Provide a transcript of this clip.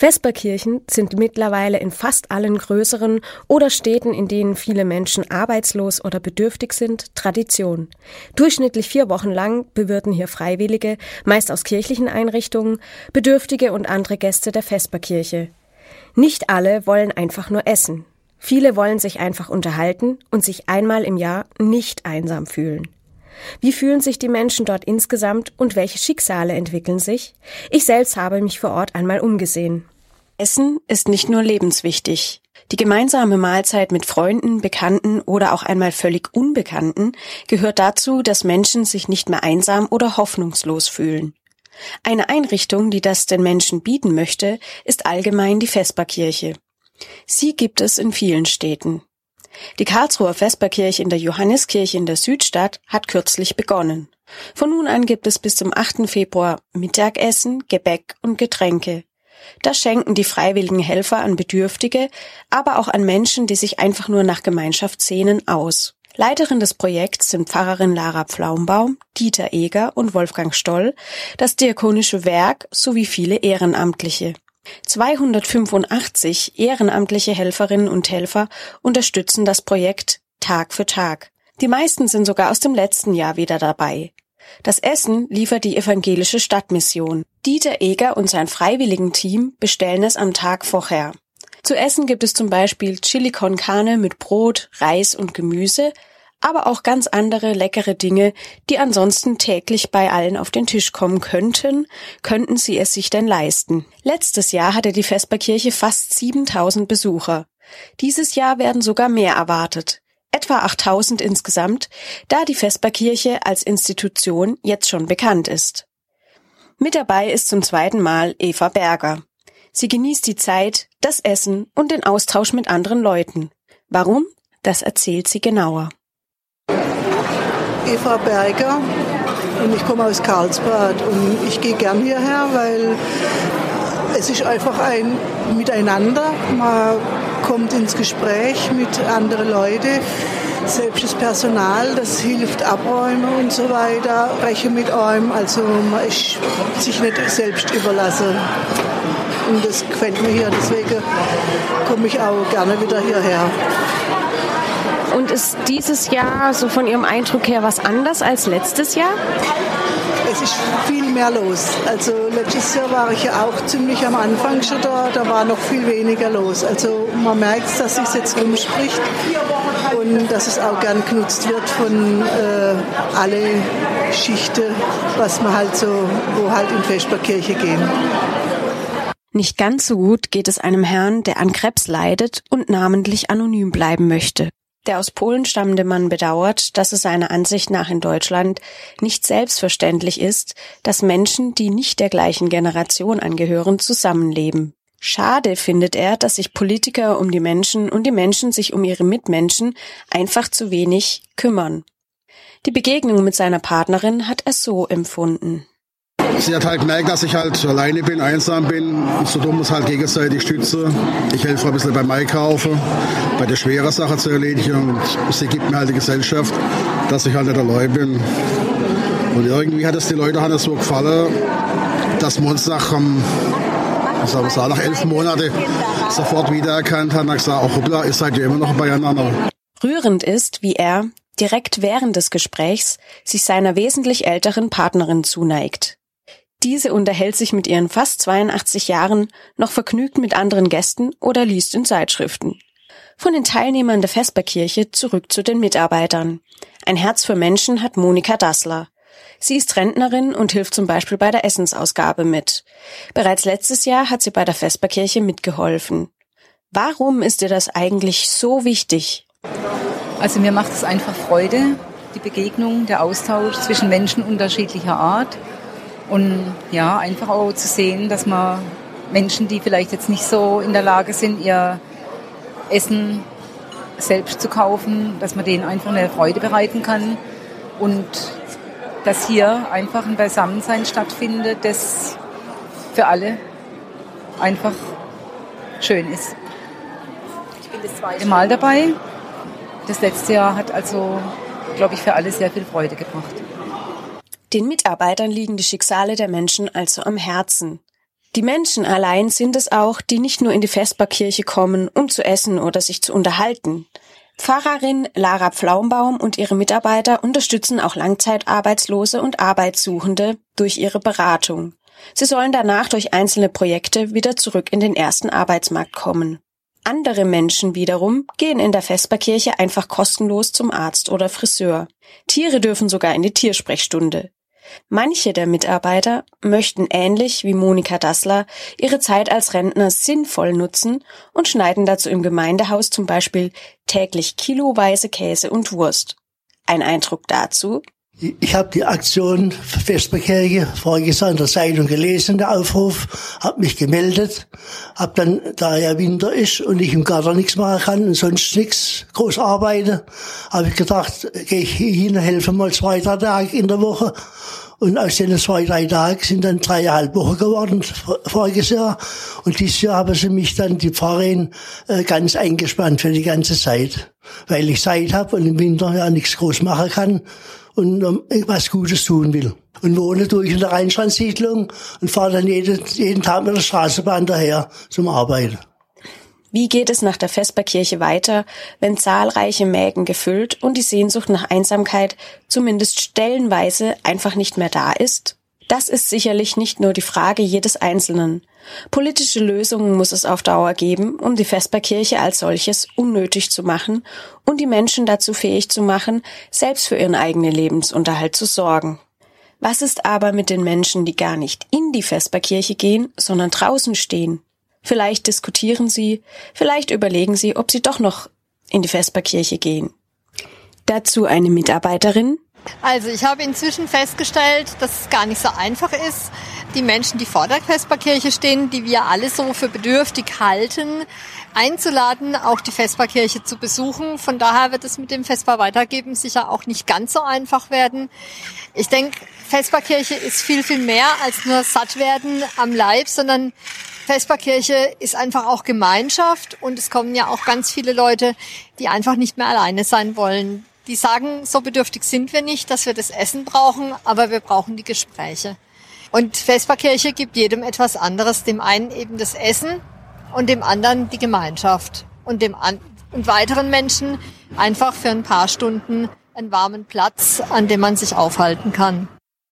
Vesperkirchen sind mittlerweile in fast allen größeren oder Städten, in denen viele Menschen arbeitslos oder bedürftig sind, Tradition. Durchschnittlich vier Wochen lang bewirten hier Freiwillige, meist aus kirchlichen Einrichtungen, Bedürftige und andere Gäste der Vesperkirche. Nicht alle wollen einfach nur essen. Viele wollen sich einfach unterhalten und sich einmal im Jahr nicht einsam fühlen. Wie fühlen sich die Menschen dort insgesamt und welche Schicksale entwickeln sich? Ich selbst habe mich vor Ort einmal umgesehen. Essen ist nicht nur lebenswichtig. Die gemeinsame Mahlzeit mit Freunden, Bekannten oder auch einmal völlig Unbekannten gehört dazu, dass Menschen sich nicht mehr einsam oder hoffnungslos fühlen. Eine Einrichtung, die das den Menschen bieten möchte, ist allgemein die Vesperkirche. Sie gibt es in vielen Städten. Die Karlsruher Vesperkirche in der Johanniskirche in der Südstadt hat kürzlich begonnen. Von nun an gibt es bis zum 8. Februar Mittagessen, Gebäck und Getränke. Das schenken die freiwilligen Helfer an Bedürftige, aber auch an Menschen, die sich einfach nur nach Gemeinschaft sehnen, aus. Leiterin des Projekts sind Pfarrerin Lara Pflaumbaum, Dieter Eger und Wolfgang Stoll, das Diakonische Werk sowie viele Ehrenamtliche. 285 ehrenamtliche Helferinnen und Helfer unterstützen das Projekt Tag für Tag. Die meisten sind sogar aus dem letzten Jahr wieder dabei. Das Essen liefert die evangelische Stadtmission. Dieter Eger und sein Freiwilligenteam bestellen es am Tag vorher. Zu essen gibt es zum Beispiel Chili con Carne mit Brot, Reis und Gemüse, aber auch ganz andere leckere Dinge, die ansonsten täglich bei allen auf den Tisch kommen könnten, könnten sie es sich denn leisten. Letztes Jahr hatte die Vesperkirche fast 7000 Besucher. Dieses Jahr werden sogar mehr erwartet. Etwa 8000 insgesamt, da die Vesperkirche als Institution jetzt schon bekannt ist. Mit dabei ist zum zweiten Mal Eva Berger. Sie genießt die Zeit, das Essen und den Austausch mit anderen Leuten. Warum? Das erzählt sie genauer. Eva Berger und ich komme aus Karlsbad und ich gehe gern hierher, weil es ist einfach ein Miteinander. Man kommt ins Gespräch mit anderen Leuten. Selbst das Personal, das hilft abräumen und so weiter, breche mit einem. Also man ist sich nicht selbst überlassen. Und das gefällt mir hier, deswegen komme ich auch gerne wieder hierher. Und ist dieses Jahr so von Ihrem Eindruck her was anders als letztes Jahr? Es ist viel mehr los. Also letztes Jahr war ich ja auch ziemlich am Anfang schon da, da war noch viel weniger los. Also man merkt, dass es jetzt rumspricht und dass es auch gern genutzt wird von äh, alle Schichten, was man halt so, wo halt in Vesperkirche gehen. Nicht ganz so gut geht es einem Herrn, der an Krebs leidet und namentlich anonym bleiben möchte. Der aus Polen stammende Mann bedauert, dass es seiner Ansicht nach in Deutschland nicht selbstverständlich ist, dass Menschen, die nicht der gleichen Generation angehören, zusammenleben. Schade findet er, dass sich Politiker um die Menschen und die Menschen sich um ihre Mitmenschen einfach zu wenig kümmern. Die Begegnung mit seiner Partnerin hat er so empfunden. Sie hat halt gemerkt, dass ich halt alleine bin, einsam bin. So dumm ist halt gegenseitig stütze. Ich helfe ein bisschen beim Einkaufen, bei der schweren Sache zu erledigen. Und sie gibt mir halt die Gesellschaft, dass ich halt nicht allein bin. Und irgendwie hat es die Leute hat es so gefallen, dass wir uns nach, ähm, sagen, nach elf Monaten sofort wiedererkannt haben und gesagt, auch hoppla, ihr seid ja immer noch beieinander. Rührend ist, wie er, direkt während des Gesprächs, sich seiner wesentlich älteren Partnerin zuneigt. Diese unterhält sich mit ihren fast 82 Jahren noch vergnügt mit anderen Gästen oder liest in Zeitschriften. Von den Teilnehmern der Vesperkirche zurück zu den Mitarbeitern. Ein Herz für Menschen hat Monika Dassler. Sie ist Rentnerin und hilft zum Beispiel bei der Essensausgabe mit. Bereits letztes Jahr hat sie bei der Vesperkirche mitgeholfen. Warum ist dir das eigentlich so wichtig? Also mir macht es einfach Freude, die Begegnung, der Austausch zwischen Menschen unterschiedlicher Art und ja, einfach auch zu sehen, dass man Menschen, die vielleicht jetzt nicht so in der Lage sind, ihr Essen selbst zu kaufen, dass man denen einfach eine Freude bereiten kann und dass hier einfach ein Beisammensein stattfindet, das für alle einfach schön ist. Ich bin das zweite Mal dabei. Das letzte Jahr hat also, glaube ich, für alle sehr viel Freude gebracht. Den Mitarbeitern liegen die Schicksale der Menschen also am Herzen. Die Menschen allein sind es auch, die nicht nur in die Vesperkirche kommen, um zu essen oder sich zu unterhalten. Pfarrerin Lara Pflaumbaum und ihre Mitarbeiter unterstützen auch Langzeitarbeitslose und Arbeitssuchende durch ihre Beratung. Sie sollen danach durch einzelne Projekte wieder zurück in den ersten Arbeitsmarkt kommen. Andere Menschen wiederum gehen in der Vesperkirche einfach kostenlos zum Arzt oder Friseur. Tiere dürfen sogar in die Tiersprechstunde. Manche der Mitarbeiter möchten ähnlich wie Monika Dassler ihre Zeit als Rentner sinnvoll nutzen und schneiden dazu im Gemeindehaus zum Beispiel täglich kiloweise Käse und Wurst. Ein Eindruck dazu? Ich habe die Aktion Vesperkirche voriges Jahr in der Zeitung gelesen, der Aufruf, habe mich gemeldet, habe dann, da ja Winter ist und ich im Garten nichts machen kann und sonst nichts groß arbeite, habe ich gedacht, gehe ich hin, helfe mal zwei, drei Tage in der Woche und aus den zwei, drei Tagen sind dann dreieinhalb Wochen geworden, voriges Jahr. Und dieses Jahr haben sie mich dann, die Pfarrerin, äh, ganz eingespannt für die ganze Zeit. Weil ich Zeit habe und im Winter ja nichts groß machen kann und um, was Gutes tun will. Und wohne durch in der Rheinstrandsiedlung und fahre dann jeden, jeden Tag mit der Straßenbahn daher zum Arbeiten. Wie geht es nach der Vesperkirche weiter, wenn zahlreiche Mägen gefüllt und die Sehnsucht nach Einsamkeit zumindest stellenweise einfach nicht mehr da ist? Das ist sicherlich nicht nur die Frage jedes Einzelnen. Politische Lösungen muss es auf Dauer geben, um die Vesperkirche als solches unnötig zu machen und die Menschen dazu fähig zu machen, selbst für ihren eigenen Lebensunterhalt zu sorgen. Was ist aber mit den Menschen, die gar nicht in die Vesperkirche gehen, sondern draußen stehen? Vielleicht diskutieren sie, vielleicht überlegen sie, ob sie doch noch in die Vesperkirche gehen. Dazu eine Mitarbeiterin. Also ich habe inzwischen festgestellt, dass es gar nicht so einfach ist, die Menschen, die vor der Vesperkirche stehen, die wir alle so für bedürftig halten, einzuladen, auch die Vesperkirche zu besuchen. Von daher wird es mit dem Vesper weitergeben sicher auch nicht ganz so einfach werden. Ich denke, Vesperkirche ist viel, viel mehr als nur satt werden am Leib, sondern Vesperkirche ist einfach auch Gemeinschaft und es kommen ja auch ganz viele Leute, die einfach nicht mehr alleine sein wollen. Die sagen, so bedürftig sind wir nicht, dass wir das Essen brauchen, aber wir brauchen die Gespräche. Und Vesperkirche gibt jedem etwas anderes, dem einen eben das Essen und dem anderen die Gemeinschaft und dem an und weiteren Menschen einfach für ein paar Stunden einen warmen Platz, an dem man sich aufhalten kann.